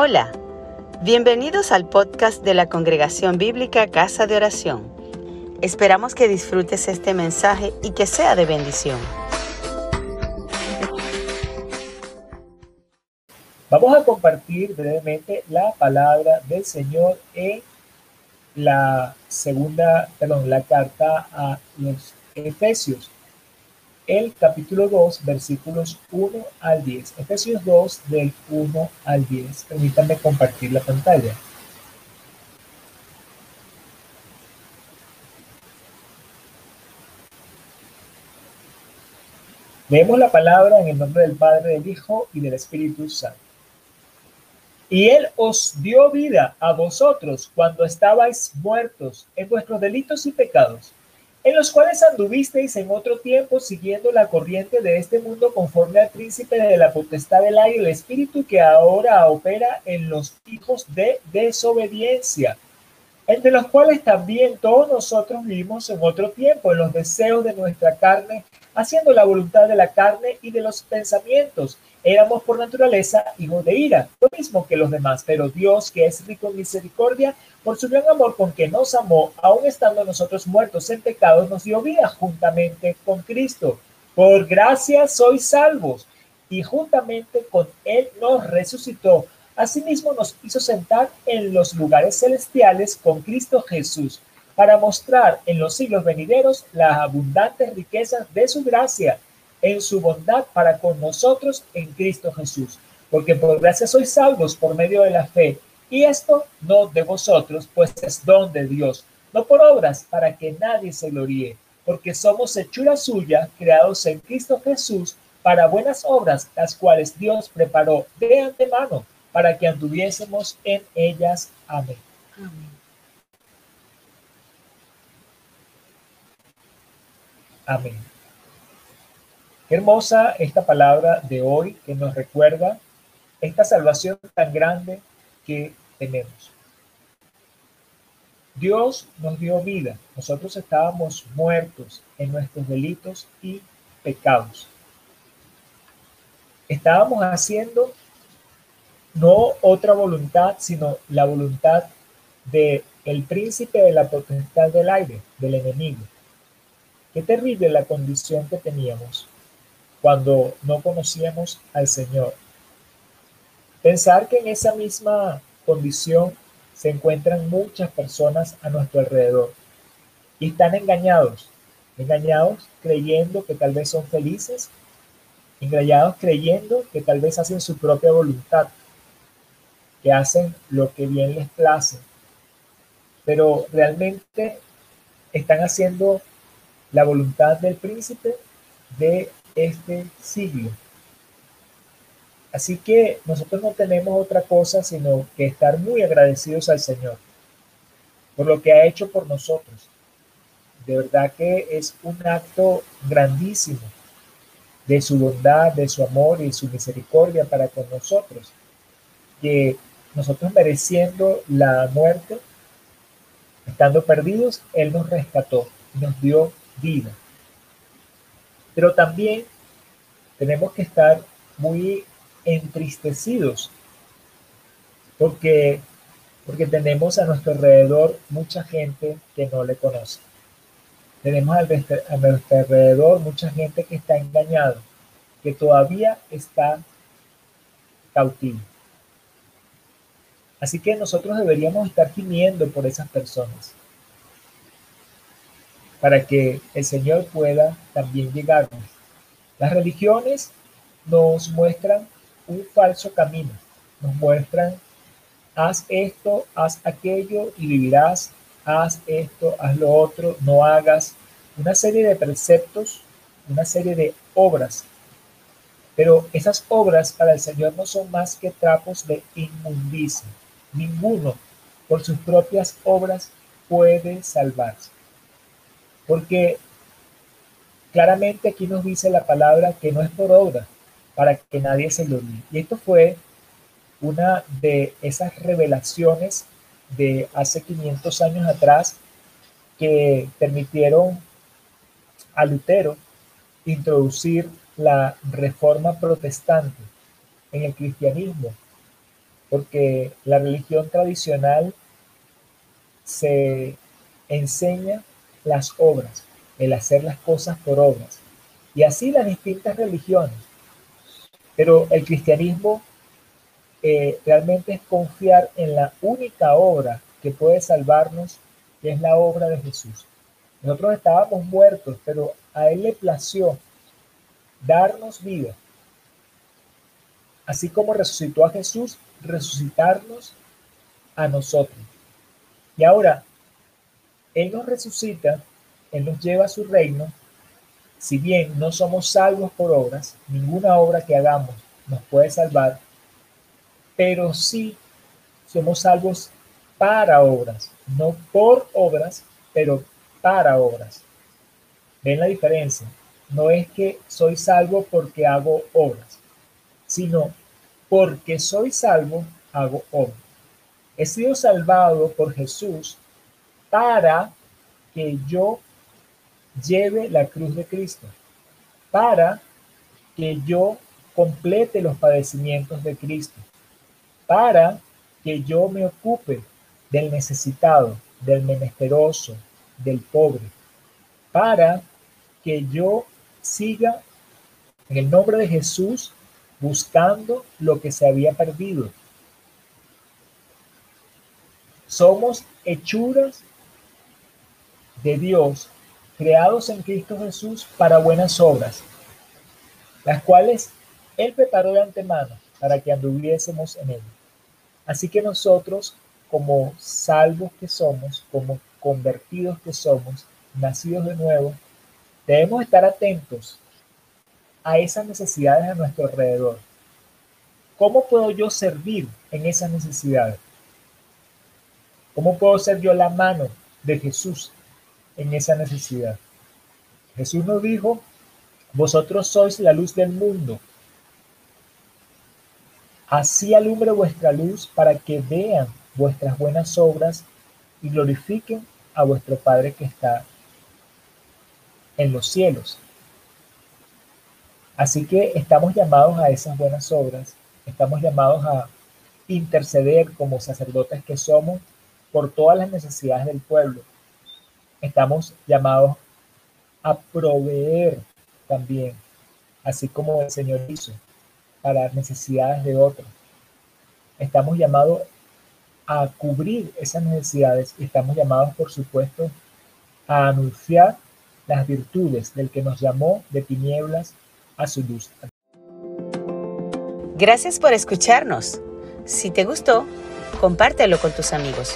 Hola, bienvenidos al podcast de la Congregación Bíblica Casa de Oración. Esperamos que disfrutes este mensaje y que sea de bendición. Vamos a compartir brevemente la palabra del Señor en la segunda, perdón, la carta a los Efesios el capítulo 2, versículos 1 al 10. Efesios 2, del 1 al 10. Permítanme compartir la pantalla. Leemos la palabra en el nombre del Padre, del Hijo y del Espíritu Santo. Y Él os dio vida a vosotros cuando estabais muertos en vuestros delitos y pecados en los cuales anduvisteis en otro tiempo siguiendo la corriente de este mundo conforme al príncipe de la potestad del aire, el espíritu que ahora opera en los hijos de desobediencia, entre los cuales también todos nosotros vivimos en otro tiempo, en los deseos de nuestra carne, haciendo la voluntad de la carne y de los pensamientos. Éramos por naturaleza hijos de ira, lo mismo que los demás, pero Dios, que es rico en misericordia, por su gran amor con que nos amó, aun estando nosotros muertos en pecados, nos dio vida juntamente con Cristo. Por gracia sois salvos, y juntamente con Él nos resucitó. Asimismo nos hizo sentar en los lugares celestiales con Cristo Jesús, para mostrar en los siglos venideros las abundantes riquezas de su gracia en su bondad para con nosotros en Cristo Jesús. Porque por gracia sois salvos por medio de la fe y esto no de vosotros, pues es don de Dios, no por obras, para que nadie se gloríe, porque somos hechura suya, creados en Cristo Jesús, para buenas obras, las cuales Dios preparó de antemano, para que anduviésemos en ellas. Amén. Amén. Amén. Qué hermosa esta palabra de hoy que nos recuerda esta salvación tan grande que tenemos. Dios nos dio vida. Nosotros estábamos muertos en nuestros delitos y pecados. Estábamos haciendo no otra voluntad, sino la voluntad de el príncipe de la potestad del aire, del enemigo. Qué terrible la condición que teníamos cuando no conocíamos al Señor, Pensar que en esa misma condición se encuentran muchas personas a nuestro alrededor y están engañados, engañados creyendo que tal vez son felices, engañados creyendo que tal vez hacen su propia voluntad, que hacen lo que bien les place, pero realmente están haciendo la voluntad del príncipe de este siglo. Así que nosotros no tenemos otra cosa sino que estar muy agradecidos al Señor por lo que ha hecho por nosotros. De verdad que es un acto grandísimo de su bondad, de su amor y su misericordia para con nosotros. Que nosotros mereciendo la muerte, estando perdidos, Él nos rescató, nos dio vida. Pero también tenemos que estar muy entristecidos porque, porque tenemos a nuestro alrededor mucha gente que no le conoce. Tenemos a nuestro alrededor mucha gente que está engañada, que todavía está cautivo. Así que nosotros deberíamos estar gimiendo por esas personas para que el Señor pueda también llegarnos. Las religiones nos muestran un falso camino. Nos muestran, haz esto, haz aquello y vivirás, haz esto, haz lo otro, no hagas. Una serie de preceptos, una serie de obras. Pero esas obras para el Señor no son más que trapos de inmundicia. Ninguno por sus propias obras puede salvarse. Porque claramente aquí nos dice la palabra que no es por obra, para que nadie se olvide. Y esto fue una de esas revelaciones de hace 500 años atrás que permitieron a Lutero introducir la reforma protestante en el cristianismo porque la religión tradicional se enseña las obras, el hacer las cosas por obras, y así las distintas religiones. Pero el cristianismo eh, realmente es confiar en la única obra que puede salvarnos, que es la obra de Jesús. Nosotros estábamos muertos, pero a Él le plació darnos vida. Así como resucitó a Jesús, resucitarnos a nosotros. Y ahora, Él nos resucita, Él nos lleva a su reino. Si bien no somos salvos por obras, ninguna obra que hagamos nos puede salvar, pero sí somos salvos para obras, no por obras, pero para obras. ¿Ven la diferencia? No es que soy salvo porque hago obras, sino porque soy salvo, hago obras. He sido salvado por Jesús para que yo lleve la cruz de Cristo, para que yo complete los padecimientos de Cristo, para que yo me ocupe del necesitado, del menesteroso, del pobre, para que yo siga en el nombre de Jesús buscando lo que se había perdido. Somos hechuras de Dios, creados en Cristo Jesús para buenas obras, las cuales Él preparó de antemano para que anduviésemos en Él. Así que nosotros, como salvos que somos, como convertidos que somos, nacidos de nuevo, debemos estar atentos a esas necesidades a nuestro alrededor. ¿Cómo puedo yo servir en esas necesidades? ¿Cómo puedo ser yo la mano de Jesús en esa necesidad? Jesús nos dijo, vosotros sois la luz del mundo. Así alumbre vuestra luz para que vean vuestras buenas obras y glorifiquen a vuestro Padre que está en los cielos. Así que estamos llamados a esas buenas obras, estamos llamados a interceder como sacerdotes que somos por todas las necesidades del pueblo. Estamos llamados a proveer también, así como el Señor hizo para las necesidades de otros. Estamos llamados a cubrir esas necesidades y estamos llamados, por supuesto, a anunciar las virtudes del que nos llamó de tinieblas a su luz. Gracias por escucharnos. Si te gustó, compártelo con tus amigos.